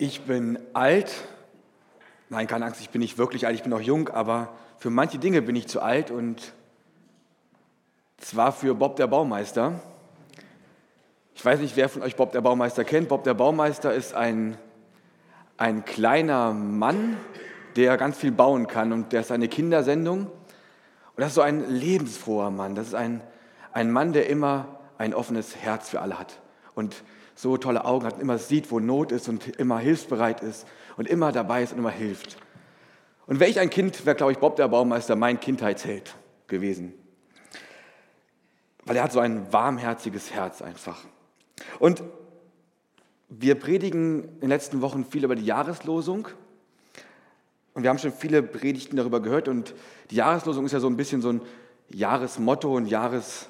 Ich bin alt. Nein, keine Angst, ich bin nicht wirklich alt, ich bin noch jung, aber für manche Dinge bin ich zu alt und zwar für Bob der Baumeister. Ich weiß nicht, wer von euch Bob der Baumeister kennt. Bob der Baumeister ist ein, ein kleiner Mann, der ganz viel bauen kann und der ist eine Kindersendung. Und das ist so ein lebensfroher Mann. Das ist ein, ein Mann, der immer ein offenes Herz für alle hat. Und so tolle Augen hat und immer sieht, wo Not ist und immer hilfsbereit ist und immer dabei ist und immer hilft. Und wäre ich ein Kind, wäre, glaube ich, Bob der Baumeister mein Kindheitsheld gewesen. Weil er hat so ein warmherziges Herz einfach. Und wir predigen in den letzten Wochen viel über die Jahreslosung. Und wir haben schon viele Predigten darüber gehört. Und die Jahreslosung ist ja so ein bisschen so ein Jahresmotto und Jahres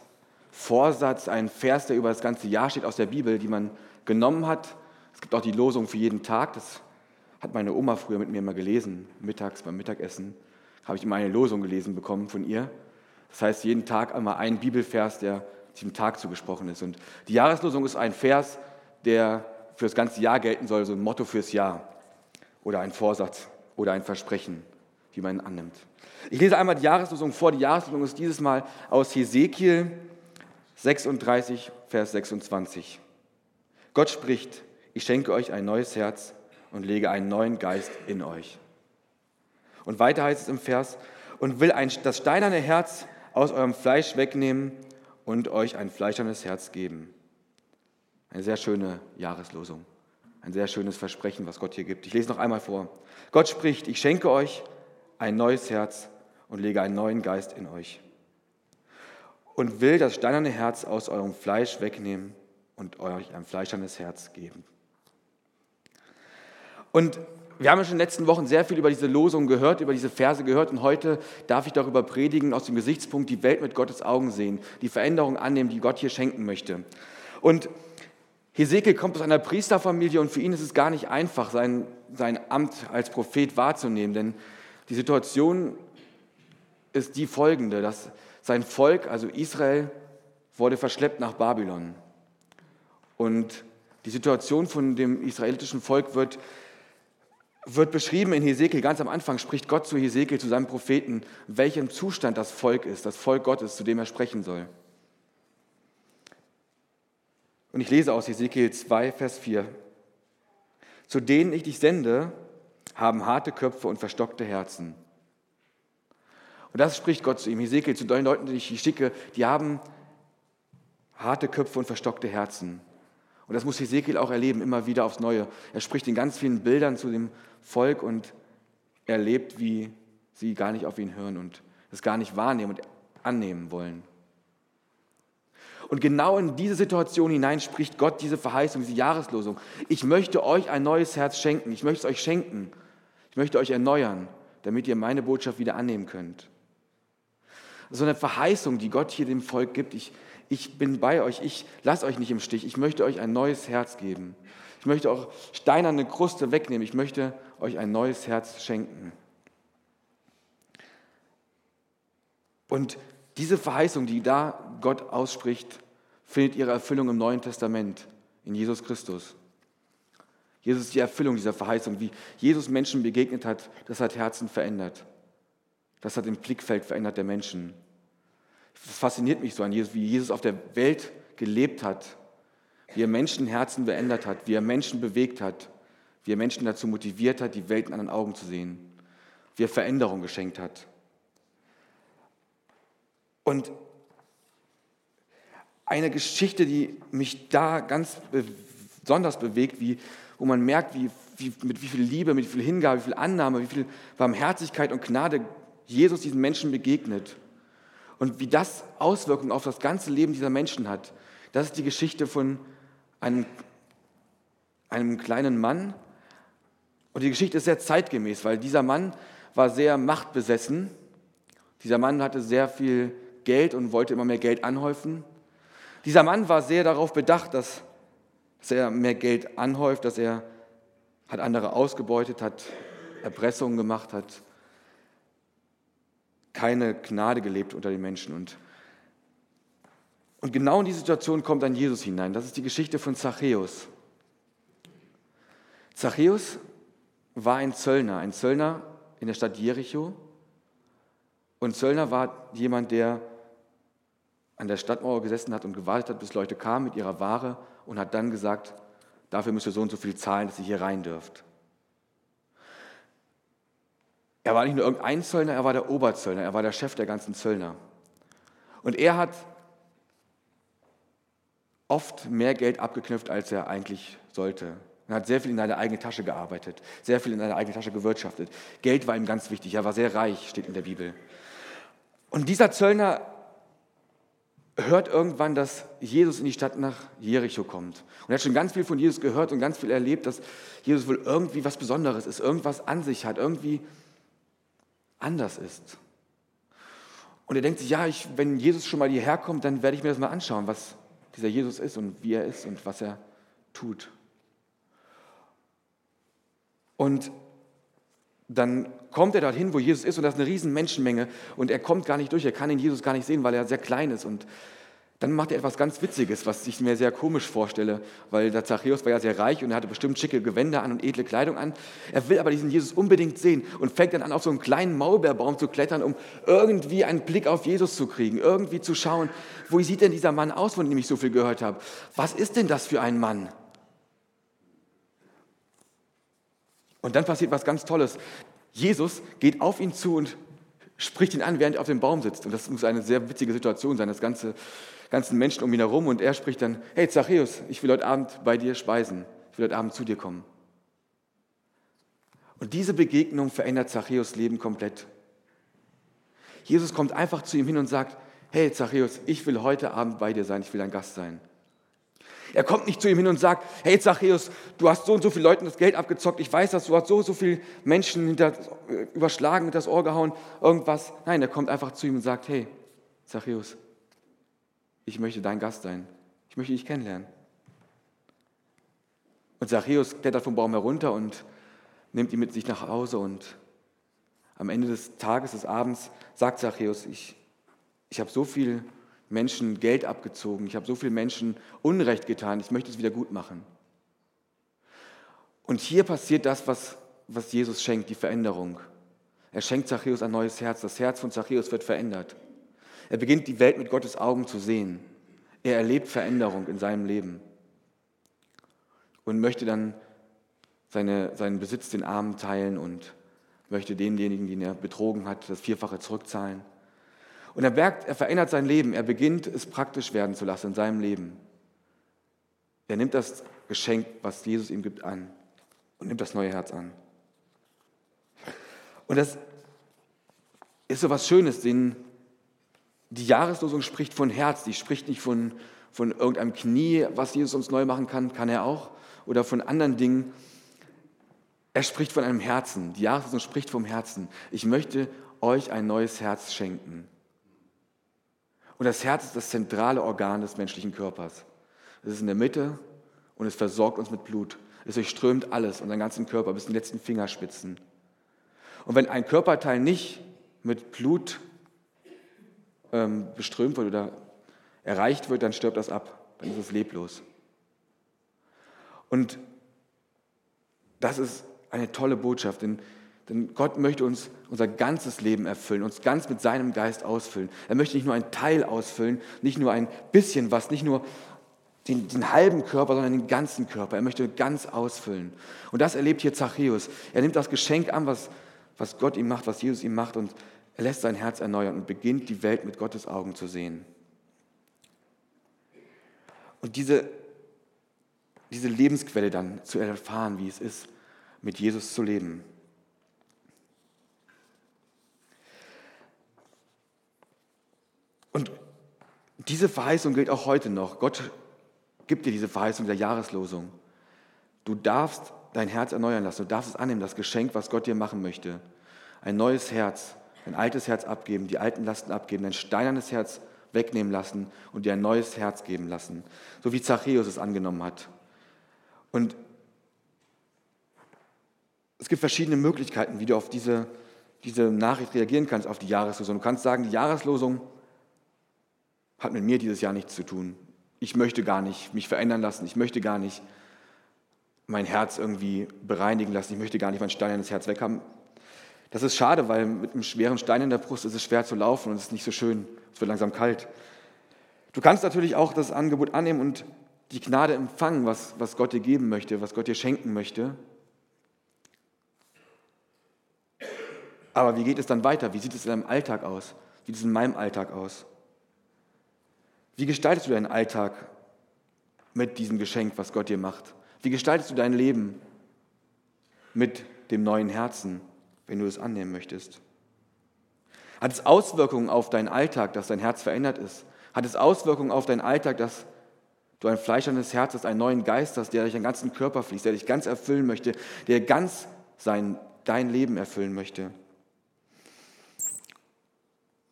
Vorsatz, ein Vers, der über das ganze Jahr steht aus der Bibel, die man genommen hat. Es gibt auch die Losung für jeden Tag. Das hat meine Oma früher mit mir immer gelesen. Mittags beim Mittagessen habe ich immer eine Losung gelesen bekommen von ihr. Das heißt, jeden Tag einmal ein Bibelvers, der diesem Tag zugesprochen ist. Und die Jahreslosung ist ein Vers, der für das ganze Jahr gelten soll, so ein Motto fürs Jahr oder ein Vorsatz oder ein Versprechen, wie man ihn annimmt. Ich lese einmal die Jahreslosung vor. Die Jahreslosung ist dieses Mal aus Hesekiel 36, Vers 26. Gott spricht, ich schenke euch ein neues Herz und lege einen neuen Geist in euch. Und weiter heißt es im Vers, und will ein, das steinerne Herz aus eurem Fleisch wegnehmen und euch ein fleischernes Herz geben. Eine sehr schöne Jahreslosung, ein sehr schönes Versprechen, was Gott hier gibt. Ich lese noch einmal vor. Gott spricht, ich schenke euch ein neues Herz und lege einen neuen Geist in euch und will das steinerne Herz aus eurem Fleisch wegnehmen und euch ein fleischernes Herz geben. Und wir haben ja schon in den letzten Wochen sehr viel über diese Losung gehört, über diese Verse gehört und heute darf ich darüber predigen aus dem Gesichtspunkt die Welt mit Gottes Augen sehen, die Veränderung annehmen, die Gott hier schenken möchte. Und Hesekiel kommt aus einer Priesterfamilie und für ihn ist es gar nicht einfach, sein, sein Amt als Prophet wahrzunehmen, denn die Situation ist die folgende, dass sein Volk, also Israel, wurde verschleppt nach Babylon. Und die Situation von dem israelitischen Volk wird, wird beschrieben in Hesekiel. Ganz am Anfang spricht Gott zu Hesekiel, zu seinem Propheten, welchem Zustand das Volk ist, das Volk Gottes, zu dem er sprechen soll. Und ich lese aus Hesekiel 2, Vers 4. Zu denen ich dich sende, haben harte Köpfe und verstockte Herzen und das spricht Gott zu ihm. Hesekiel, zu den Leuten, die ich schicke, die haben harte Köpfe und verstockte Herzen. Und das muss Hesekiel auch erleben, immer wieder aufs Neue. Er spricht in ganz vielen Bildern zu dem Volk und erlebt, wie sie gar nicht auf ihn hören und es gar nicht wahrnehmen und annehmen wollen. Und genau in diese Situation hinein spricht Gott diese Verheißung, diese Jahreslosung. Ich möchte euch ein neues Herz schenken. Ich möchte es euch schenken. Ich möchte euch erneuern, damit ihr meine Botschaft wieder annehmen könnt so eine Verheißung, die Gott hier dem Volk gibt. Ich, ich bin bei euch, ich lasse euch nicht im Stich, ich möchte euch ein neues Herz geben. Ich möchte auch steinerne Kruste wegnehmen, ich möchte euch ein neues Herz schenken. Und diese Verheißung, die da Gott ausspricht, findet ihre Erfüllung im Neuen Testament, in Jesus Christus. Jesus ist die Erfüllung dieser Verheißung, wie Jesus Menschen begegnet hat, das hat Herzen verändert. Das hat im Blickfeld verändert der Menschen. Das fasziniert mich so an Jesus, wie Jesus auf der Welt gelebt hat, wie er Menschenherzen verändert hat, wie er Menschen bewegt hat, wie er Menschen dazu motiviert hat, die Welt in anderen Augen zu sehen, wie er Veränderung geschenkt hat. Und eine Geschichte, die mich da ganz besonders bewegt, wie, wo man merkt, wie, wie, mit wie viel Liebe, mit wie viel Hingabe, wie viel Annahme, wie viel Barmherzigkeit und Gnade Jesus diesen Menschen begegnet und wie das Auswirkungen auf das ganze Leben dieser Menschen hat. Das ist die Geschichte von einem, einem kleinen Mann. Und die Geschichte ist sehr zeitgemäß, weil dieser Mann war sehr machtbesessen. Dieser Mann hatte sehr viel Geld und wollte immer mehr Geld anhäufen. Dieser Mann war sehr darauf bedacht, dass, dass er mehr Geld anhäuft, dass er hat andere ausgebeutet hat, Erpressungen gemacht hat, keine Gnade gelebt unter den Menschen. Und, und genau in die Situation kommt dann Jesus hinein. Das ist die Geschichte von Zachäus. Zachäus war ein Zöllner, ein Zöllner in der Stadt Jericho. Und Zöllner war jemand, der an der Stadtmauer gesessen hat und gewartet hat, bis Leute kamen mit ihrer Ware und hat dann gesagt, dafür müsst ihr so und so viel zahlen, dass ihr hier rein dürft. Er war nicht nur irgendein Zöllner, er war der Oberzöllner, er war der Chef der ganzen Zöllner. Und er hat oft mehr Geld abgeknüpft, als er eigentlich sollte. Er hat sehr viel in seine eigene Tasche gearbeitet, sehr viel in seine eigene Tasche gewirtschaftet. Geld war ihm ganz wichtig, er war sehr reich, steht in der Bibel. Und dieser Zöllner hört irgendwann, dass Jesus in die Stadt nach Jericho kommt. Und er hat schon ganz viel von Jesus gehört und ganz viel erlebt, dass Jesus wohl irgendwie was Besonderes ist, irgendwas an sich hat, irgendwie anders ist. Und er denkt sich, ja, ich, wenn Jesus schon mal hierher kommt, dann werde ich mir das mal anschauen, was dieser Jesus ist und wie er ist und was er tut. Und dann kommt er dorthin, wo Jesus ist und da ist eine riesen Menschenmenge und er kommt gar nicht durch, er kann den Jesus gar nicht sehen, weil er sehr klein ist und dann macht er etwas ganz Witziges, was ich mir sehr komisch vorstelle, weil der Zachäus war ja sehr reich und er hatte bestimmt schicke Gewänder an und edle Kleidung an. Er will aber diesen Jesus unbedingt sehen und fängt dann an, auf so einen kleinen Maulbeerbaum zu klettern, um irgendwie einen Blick auf Jesus zu kriegen, irgendwie zu schauen, wo sieht denn dieser Mann aus, von dem ich so viel gehört habe? Was ist denn das für ein Mann? Und dann passiert was ganz Tolles. Jesus geht auf ihn zu und spricht ihn an, während er auf dem Baum sitzt. Und das muss eine sehr witzige Situation sein, das ganze, ganzen Menschen um ihn herum. Und er spricht dann, hey Zachäus, ich will heute Abend bei dir speisen. Ich will heute Abend zu dir kommen. Und diese Begegnung verändert Zachäus Leben komplett. Jesus kommt einfach zu ihm hin und sagt, hey Zachäus, ich will heute Abend bei dir sein, ich will dein Gast sein. Er kommt nicht zu ihm hin und sagt, hey Zachäus, du hast so und so viele Leuten das Geld abgezockt, ich weiß, dass du hast so und so viele Menschen hinter, überschlagen, mit das Ohr gehauen, irgendwas. Nein, er kommt einfach zu ihm und sagt, hey Zachäus, ich möchte dein Gast sein, ich möchte dich kennenlernen. Und Zachäus klettert vom Baum herunter und nimmt ihn mit sich nach Hause und am Ende des Tages, des Abends, sagt Zachäus, ich, ich habe so viel Menschen Geld abgezogen, ich habe so vielen Menschen Unrecht getan, ich möchte es wieder gut machen. Und hier passiert das, was, was Jesus schenkt, die Veränderung. Er schenkt Zachäus ein neues Herz. Das Herz von Zachäus wird verändert. Er beginnt die Welt mit Gottes Augen zu sehen. Er erlebt Veränderung in seinem Leben und möchte dann seine, seinen Besitz den Armen teilen und möchte denjenigen, den er betrogen hat, das Vierfache zurückzahlen. Und er merkt, er verändert sein Leben. Er beginnt es praktisch werden zu lassen in seinem Leben. Er nimmt das Geschenk, was Jesus ihm gibt, an und nimmt das neue Herz an. Und das ist so was Schönes, denn die Jahreslosung spricht von Herz, die spricht nicht von, von irgendeinem Knie, was Jesus uns neu machen kann, kann er auch, oder von anderen Dingen. Er spricht von einem Herzen. Die Jahreslosung spricht vom Herzen. Ich möchte euch ein neues Herz schenken. Und das Herz ist das zentrale Organ des menschlichen Körpers. Es ist in der Mitte und es versorgt uns mit Blut. Es durchströmt alles, unseren ganzen Körper bis in die letzten Fingerspitzen. Und wenn ein Körperteil nicht mit Blut ähm, beströmt wird oder erreicht wird, dann stirbt das ab. Dann ist es leblos. Und das ist eine tolle Botschaft, denn denn Gott möchte uns unser ganzes Leben erfüllen, uns ganz mit seinem Geist ausfüllen. Er möchte nicht nur ein Teil ausfüllen, nicht nur ein bisschen was, nicht nur den, den, halben Körper, sondern den ganzen Körper. Er möchte ganz ausfüllen. Und das erlebt hier Zachäus. Er nimmt das Geschenk an, was, was Gott ihm macht, was Jesus ihm macht, und er lässt sein Herz erneuern und beginnt die Welt mit Gottes Augen zu sehen. Und diese, diese Lebensquelle dann zu erfahren, wie es ist, mit Jesus zu leben. Diese Verheißung gilt auch heute noch. Gott gibt dir diese Verheißung der Jahreslosung. Du darfst dein Herz erneuern lassen. Du darfst es annehmen, das Geschenk, was Gott dir machen möchte. Ein neues Herz, ein altes Herz abgeben, die alten Lasten abgeben, ein steinernes Herz wegnehmen lassen und dir ein neues Herz geben lassen. So wie Zachäus es angenommen hat. Und es gibt verschiedene Möglichkeiten, wie du auf diese, diese Nachricht reagieren kannst, auf die Jahreslosung. Du kannst sagen, die Jahreslosung hat mit mir dieses Jahr nichts zu tun. Ich möchte gar nicht mich verändern lassen. Ich möchte gar nicht mein Herz irgendwie bereinigen lassen. Ich möchte gar nicht mein Stein ins Herz weg haben. Das ist schade, weil mit einem schweren Stein in der Brust ist es schwer zu laufen und es ist nicht so schön. Es wird langsam kalt. Du kannst natürlich auch das Angebot annehmen und die Gnade empfangen, was, was Gott dir geben möchte, was Gott dir schenken möchte. Aber wie geht es dann weiter? Wie sieht es in deinem Alltag aus? Wie sieht es in meinem Alltag aus? Wie gestaltest du deinen Alltag mit diesem Geschenk, was Gott dir macht? Wie gestaltest du dein Leben mit dem neuen Herzen, wenn du es annehmen möchtest? Hat es Auswirkungen auf deinen Alltag, dass dein Herz verändert ist? Hat es Auswirkungen auf deinen Alltag, dass du ein fleischernes Herz hast, einen neuen Geist hast, der durch deinen ganzen Körper fließt, der dich ganz erfüllen möchte, der ganz sein, dein Leben erfüllen möchte?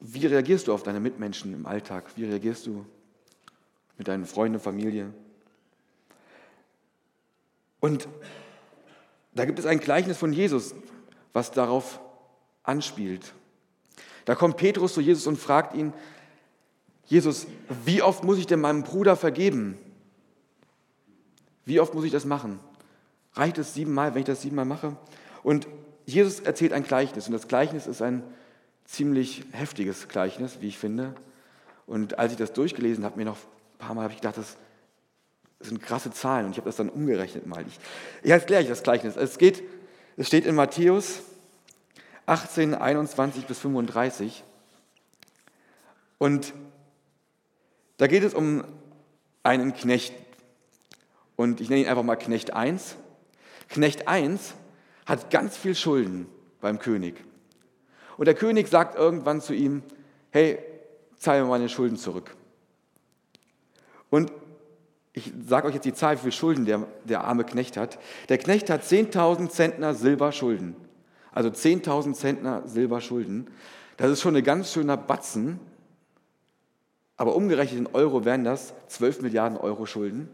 Wie reagierst du auf deine Mitmenschen im Alltag? Wie reagierst du mit deinen Freunden, Familie? Und da gibt es ein Gleichnis von Jesus, was darauf anspielt. Da kommt Petrus zu Jesus und fragt ihn, Jesus, wie oft muss ich denn meinem Bruder vergeben? Wie oft muss ich das machen? Reicht es siebenmal, wenn ich das siebenmal mache? Und Jesus erzählt ein Gleichnis und das Gleichnis ist ein ziemlich heftiges Gleichnis, wie ich finde. Und als ich das durchgelesen habe, mir noch ein paar Mal habe ich gedacht, das sind krasse Zahlen und ich habe das dann umgerechnet mal. Ich, ich erkläre euch das Gleichnis. Es, geht, es steht in Matthäus 18, 21 bis 35 und da geht es um einen Knecht und ich nenne ihn einfach mal Knecht 1. Knecht 1 hat ganz viel Schulden beim König. Und der König sagt irgendwann zu ihm, hey, zahl mir meine Schulden zurück. Und ich sage euch jetzt die Zahl, wie viel Schulden der, der arme Knecht hat. Der Knecht hat 10.000 Zentner Silber Schulden. Also 10.000 Zentner Silber Schulden. Das ist schon ein ganz schöner Batzen. Aber umgerechnet in Euro wären das 12 Milliarden Euro Schulden.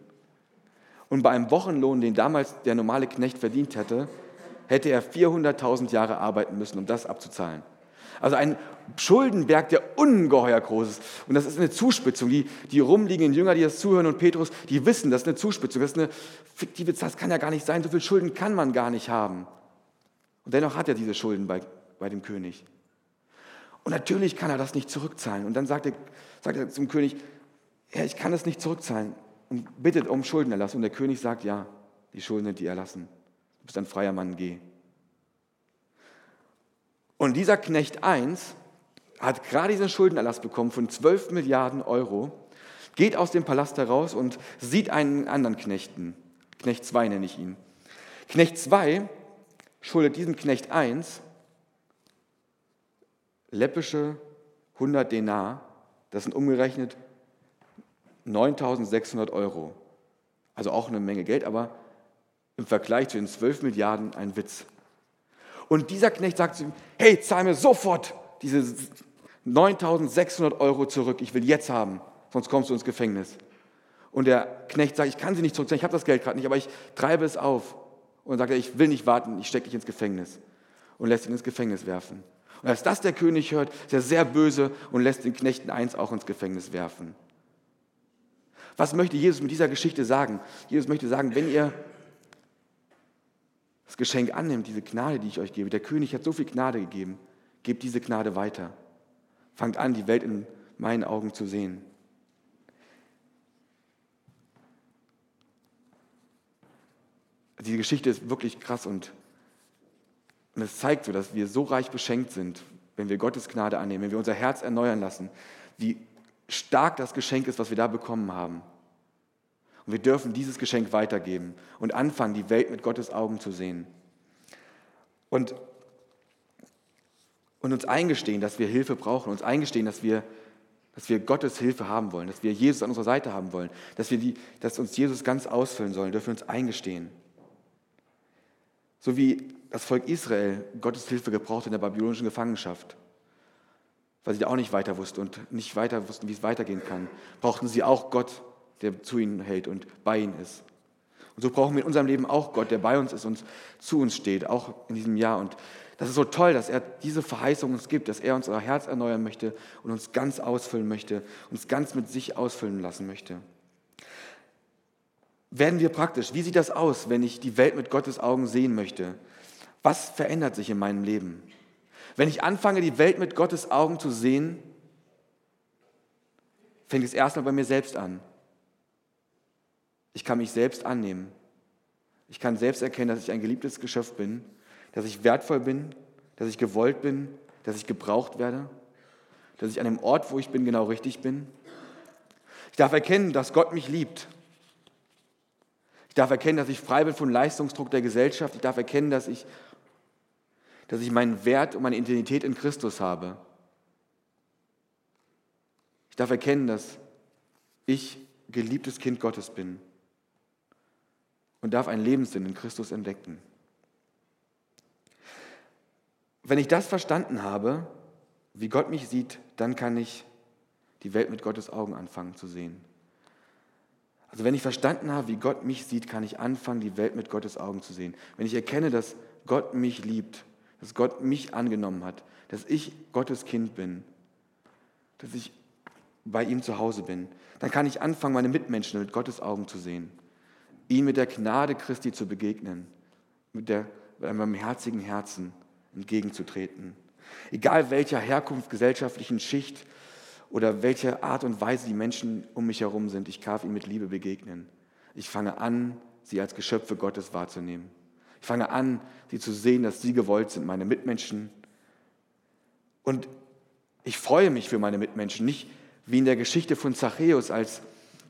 Und bei einem Wochenlohn, den damals der normale Knecht verdient hätte, hätte er 400.000 Jahre arbeiten müssen, um das abzuzahlen. Also ein Schuldenberg, der ungeheuer groß ist. Und das ist eine Zuspitzung. Die, die rumliegenden Jünger, die das zuhören und Petrus, die wissen, das ist eine Zuspitzung. Das ist eine fiktive Zahl. Das kann ja gar nicht sein. So viele Schulden kann man gar nicht haben. Und dennoch hat er diese Schulden bei, bei dem König. Und natürlich kann er das nicht zurückzahlen. Und dann sagt er, sagt er zum König, Herr, ich kann das nicht zurückzahlen. Und bittet um Schuldenerlass. Und der König sagt, ja, die Schulden sind die erlassen. Du bist ein freier Mann, geh. Und dieser Knecht 1 hat gerade diesen Schuldenerlass bekommen von 12 Milliarden Euro, geht aus dem Palast heraus und sieht einen anderen Knechten. Knecht 2 nenne ich ihn. Knecht 2 schuldet diesem Knecht 1 läppische 100 Denar, das sind umgerechnet 9600 Euro. Also auch eine Menge Geld, aber im Vergleich zu den 12 Milliarden ein Witz. Und dieser Knecht sagt zu ihm, hey, zahl mir sofort diese 9600 Euro zurück, ich will jetzt haben, sonst kommst du ins Gefängnis. Und der Knecht sagt, ich kann sie nicht zurückzahlen, ich habe das Geld gerade nicht, aber ich treibe es auf. Und sagt er, ich will nicht warten, ich stecke dich ins Gefängnis. Und lässt ihn ins Gefängnis werfen. Und als das der König hört, ist er sehr böse und lässt den Knechten eins auch ins Gefängnis werfen. Was möchte Jesus mit dieser Geschichte sagen? Jesus möchte sagen, wenn ihr Geschenk annimmt, diese Gnade, die ich euch gebe. Der König hat so viel Gnade gegeben. Gebt diese Gnade weiter. Fangt an, die Welt in meinen Augen zu sehen. Diese Geschichte ist wirklich krass und, es zeigt so, dass wir so reich beschenkt sind, wenn wir Gottes Gnade annehmen, wenn wir unser Herz erneuern lassen, wie stark das Geschenk ist, was wir da bekommen haben. Und wir dürfen dieses Geschenk weitergeben und anfangen, die Welt mit Gottes Augen zu sehen. Und, und uns eingestehen, dass wir Hilfe brauchen, uns eingestehen, dass wir, dass wir Gottes Hilfe haben wollen, dass wir Jesus an unserer Seite haben wollen, dass, wir die, dass uns Jesus ganz ausfüllen sollen, dürfen wir uns eingestehen. So wie das Volk Israel Gottes Hilfe gebraucht in der babylonischen Gefangenschaft, weil sie da auch nicht weiter wussten und nicht weiter wussten, wie es weitergehen kann, brauchten sie auch Gott der zu ihnen hält und bei ihnen ist. Und so brauchen wir in unserem Leben auch Gott, der bei uns ist und zu uns steht, auch in diesem Jahr. Und das ist so toll, dass er diese Verheißung uns gibt, dass er unser Herz erneuern möchte und uns ganz ausfüllen möchte, uns ganz mit sich ausfüllen lassen möchte. werden wir praktisch. Wie sieht das aus, wenn ich die Welt mit Gottes Augen sehen möchte? Was verändert sich in meinem Leben? Wenn ich anfange, die Welt mit Gottes Augen zu sehen, fängt es erstmal bei mir selbst an. Ich kann mich selbst annehmen. Ich kann selbst erkennen, dass ich ein geliebtes Geschöpf bin, dass ich wertvoll bin, dass ich gewollt bin, dass ich gebraucht werde, dass ich an dem Ort, wo ich bin, genau richtig bin. Ich darf erkennen, dass Gott mich liebt. Ich darf erkennen, dass ich frei bin von Leistungsdruck der Gesellschaft. Ich darf erkennen, dass ich, dass ich meinen Wert und meine Identität in Christus habe. Ich darf erkennen, dass ich geliebtes Kind Gottes bin und darf einen Lebenssinn in Christus entdecken. Wenn ich das verstanden habe, wie Gott mich sieht, dann kann ich die Welt mit Gottes Augen anfangen zu sehen. Also wenn ich verstanden habe, wie Gott mich sieht, kann ich anfangen, die Welt mit Gottes Augen zu sehen. Wenn ich erkenne, dass Gott mich liebt, dass Gott mich angenommen hat, dass ich Gottes Kind bin, dass ich bei ihm zu Hause bin, dann kann ich anfangen, meine Mitmenschen mit Gottes Augen zu sehen, ihm mit der Gnade Christi zu begegnen, mit, der, mit einem barmherzigen Herzen entgegenzutreten. Egal welcher Herkunft, gesellschaftlichen Schicht oder welche Art und Weise die Menschen um mich herum sind, ich darf ihnen mit Liebe begegnen. Ich fange an, sie als Geschöpfe Gottes wahrzunehmen. Ich fange an, sie zu sehen, dass sie gewollt sind, meine Mitmenschen. Und ich freue mich für meine Mitmenschen, nicht wie in der Geschichte von Zachäus, als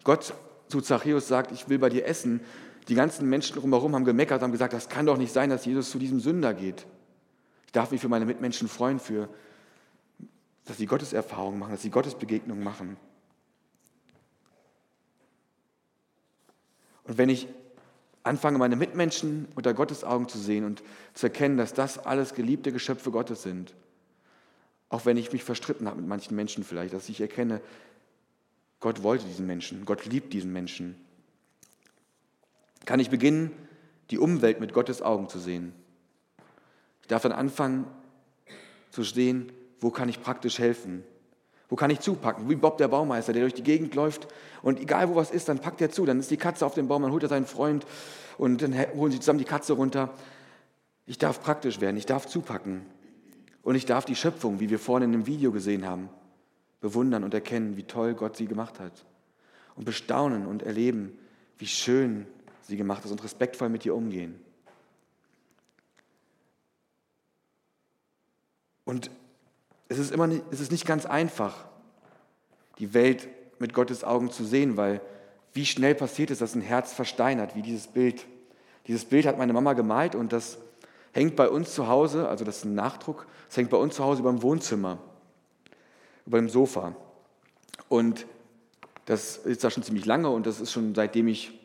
Gott zu Zachäus sagt, ich will bei dir essen. Die ganzen Menschen drumherum haben gemeckert, haben gesagt, das kann doch nicht sein, dass Jesus zu diesem Sünder geht. Ich darf mich für meine Mitmenschen freuen, für, dass sie Gottes Erfahrungen machen, dass sie Gottes Begegnungen machen. Und wenn ich anfange, meine Mitmenschen unter Gottes Augen zu sehen und zu erkennen, dass das alles geliebte Geschöpfe Gottes sind, auch wenn ich mich verstritten habe mit manchen Menschen vielleicht, dass ich erkenne, Gott wollte diesen Menschen, Gott liebt diesen Menschen, kann ich beginnen, die Umwelt mit Gottes Augen zu sehen. Ich darf dann anfangen zu sehen, wo kann ich praktisch helfen? Wo kann ich zupacken? Wie Bob der Baumeister, der durch die Gegend läuft und egal wo was ist, dann packt er zu. Dann ist die Katze auf dem Baum, dann holt er seinen Freund und dann holen sie zusammen die Katze runter. Ich darf praktisch werden, ich darf zupacken. Und ich darf die Schöpfung, wie wir vorhin in dem Video gesehen haben, bewundern und erkennen, wie toll Gott sie gemacht hat. Und bestaunen und erleben, wie schön sie gemacht ist und respektvoll mit ihr umgehen. Und es ist immer nicht, es ist nicht ganz einfach, die Welt mit Gottes Augen zu sehen, weil wie schnell passiert es, dass ein Herz versteinert, wie dieses Bild. Dieses Bild hat meine Mama gemalt und das hängt bei uns zu Hause, also das ist ein Nachdruck, das hängt bei uns zu Hause über dem Wohnzimmer, über dem Sofa. Und das ist da schon ziemlich lange und das ist schon seitdem ich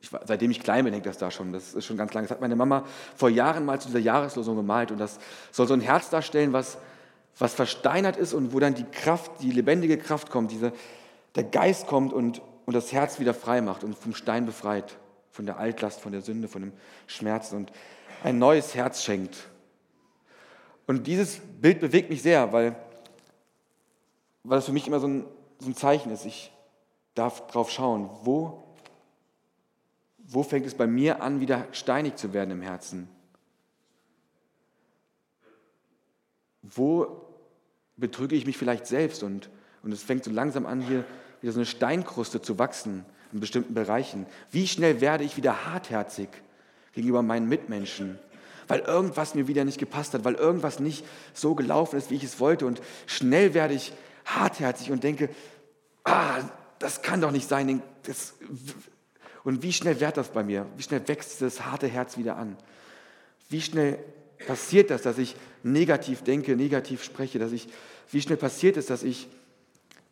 ich, seitdem ich klein bin, hängt das da schon. Das ist schon ganz lange. Das hat meine Mama vor Jahren mal zu dieser Jahreslosung gemalt. Und das soll so ein Herz darstellen, was, was versteinert ist und wo dann die Kraft, die lebendige Kraft kommt, diese, der Geist kommt und, und das Herz wieder frei macht und vom Stein befreit, von der Altlast, von der Sünde, von dem Schmerz und ein neues Herz schenkt. Und dieses Bild bewegt mich sehr, weil, weil es für mich immer so ein, so ein Zeichen ist. Ich darf drauf schauen, wo wo fängt es bei mir an, wieder steinig zu werden im Herzen? Wo betrüge ich mich vielleicht selbst und, und es fängt so langsam an, hier wieder so eine Steinkruste zu wachsen in bestimmten Bereichen? Wie schnell werde ich wieder hartherzig gegenüber meinen Mitmenschen? Weil irgendwas mir wieder nicht gepasst hat, weil irgendwas nicht so gelaufen ist, wie ich es wollte. Und schnell werde ich hartherzig und denke, ah, das kann doch nicht sein. Das, und wie schnell wird das bei mir? Wie schnell wächst das harte Herz wieder an? Wie schnell passiert das, dass ich negativ denke, negativ spreche? Dass ich, wie schnell passiert es, dass ich,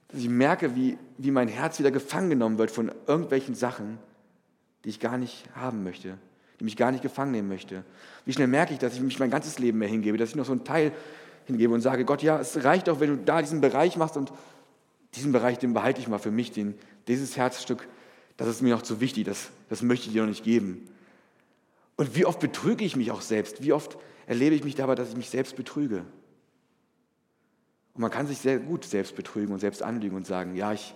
dass ich merke, wie, wie mein Herz wieder gefangen genommen wird von irgendwelchen Sachen, die ich gar nicht haben möchte, die mich gar nicht gefangen nehmen möchte? Wie schnell merke ich, dass ich mich mein ganzes Leben mehr hingebe, dass ich noch so einen Teil hingebe und sage, Gott, ja, es reicht auch, wenn du da diesen Bereich machst und diesen Bereich, den behalte ich mal für mich, den, dieses Herzstück das ist mir noch zu wichtig, das, das möchte ich dir noch nicht geben. Und wie oft betrüge ich mich auch selbst? Wie oft erlebe ich mich dabei, dass ich mich selbst betrüge? Und man kann sich sehr gut selbst betrügen und selbst anlügen und sagen, ja, ich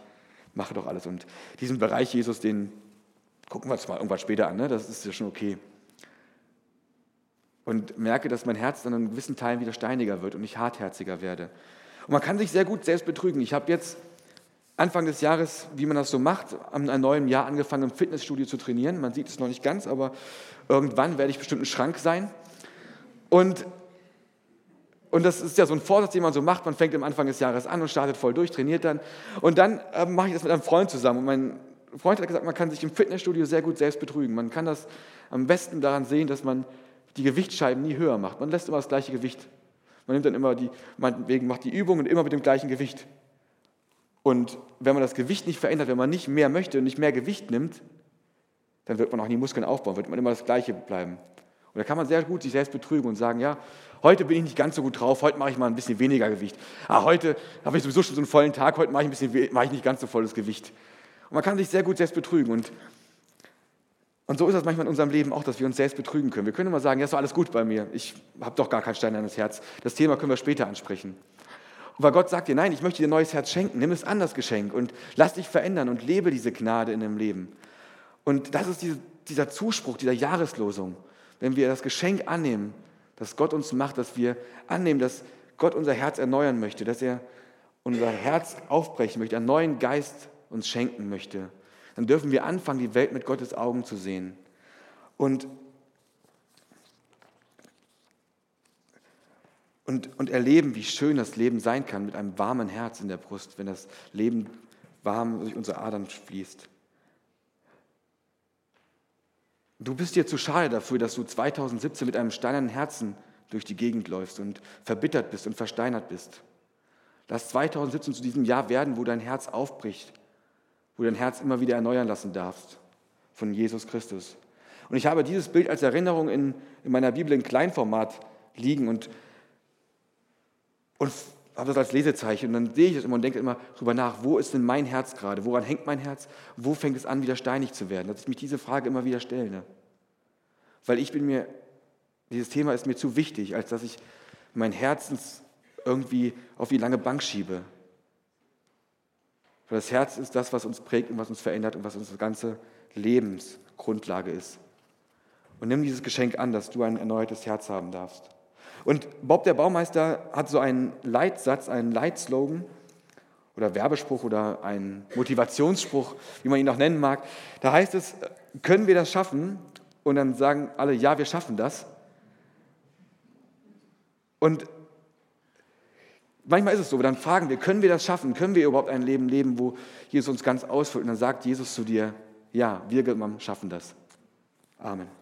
mache doch alles. Und diesen Bereich, Jesus, den, gucken wir es mal irgendwann später an, ne? das ist ja schon okay. Und merke, dass mein Herz dann in gewissen Teilen wieder steiniger wird und ich hartherziger werde. Und man kann sich sehr gut selbst betrügen. Ich habe jetzt Anfang des Jahres, wie man das so macht, an einem neuen Jahr angefangen, im Fitnessstudio zu trainieren. Man sieht es noch nicht ganz, aber irgendwann werde ich bestimmt ein Schrank sein. Und, und das ist ja so ein Vorsatz, den man so macht. Man fängt am Anfang des Jahres an und startet voll durch, trainiert dann. Und dann äh, mache ich das mit einem Freund zusammen. Und mein Freund hat gesagt, man kann sich im Fitnessstudio sehr gut selbst betrügen. Man kann das am besten daran sehen, dass man die Gewichtsscheiben nie höher macht. Man lässt immer das gleiche Gewicht. Man nimmt dann immer die, meinetwegen macht die Übungen immer mit dem gleichen Gewicht. Und wenn man das Gewicht nicht verändert, wenn man nicht mehr möchte und nicht mehr Gewicht nimmt, dann wird man auch nie Muskeln aufbauen, wird man immer das Gleiche bleiben. Und da kann man sehr gut sich selbst betrügen und sagen, ja, heute bin ich nicht ganz so gut drauf, heute mache ich mal ein bisschen weniger Gewicht. Ah, heute habe ich sowieso schon so einen vollen Tag, heute mache ich, ein bisschen, mache ich nicht ganz so volles Gewicht. Und man kann sich sehr gut selbst betrügen. Und, und so ist das manchmal in unserem Leben auch, dass wir uns selbst betrügen können. Wir können immer sagen, ja, ist doch alles gut bei mir, ich habe doch gar kein Stein an das Herz. Das Thema können wir später ansprechen. Und weil Gott sagt dir, nein, ich möchte dir ein neues Herz schenken, nimm es an, das Geschenk, und lass dich verändern und lebe diese Gnade in deinem Leben. Und das ist diese, dieser Zuspruch, dieser Jahreslosung. Wenn wir das Geschenk annehmen, das Gott uns macht, dass wir annehmen, dass Gott unser Herz erneuern möchte, dass er unser Herz aufbrechen möchte, einen neuen Geist uns schenken möchte, dann dürfen wir anfangen, die Welt mit Gottes Augen zu sehen. Und und, und erleben, wie schön das Leben sein kann mit einem warmen Herz in der Brust, wenn das Leben warm durch unsere Adern fließt. Du bist dir zu schade dafür, dass du 2017 mit einem steinernen Herzen durch die Gegend läufst und verbittert bist und versteinert bist. Lass 2017 zu diesem Jahr werden, wo dein Herz aufbricht, wo dein Herz immer wieder erneuern lassen darfst von Jesus Christus. Und ich habe dieses Bild als Erinnerung in, in meiner Bibel in Kleinformat liegen und und habe das als Lesezeichen. Und dann sehe ich das immer und denke immer darüber nach, wo ist denn mein Herz gerade? Woran hängt mein Herz? Wo fängt es an, wieder steinig zu werden? Dass ich mich diese Frage immer wieder stelle. Ne? Weil ich bin mir, dieses Thema ist mir zu wichtig, als dass ich mein Herzens irgendwie auf die lange Bank schiebe. Weil das Herz ist das, was uns prägt und was uns verändert und was unsere ganze Lebensgrundlage ist. Und nimm dieses Geschenk an, dass du ein erneutes Herz haben darfst. Und Bob der Baumeister hat so einen Leitsatz, einen Leitslogan oder Werbespruch oder einen Motivationsspruch, wie man ihn auch nennen mag. Da heißt es, können wir das schaffen? Und dann sagen alle, ja, wir schaffen das. Und manchmal ist es so, dann fragen wir, können wir das schaffen? Können wir überhaupt ein Leben leben, wo Jesus uns ganz ausfüllt? Und dann sagt Jesus zu dir, ja, wir schaffen das. Amen.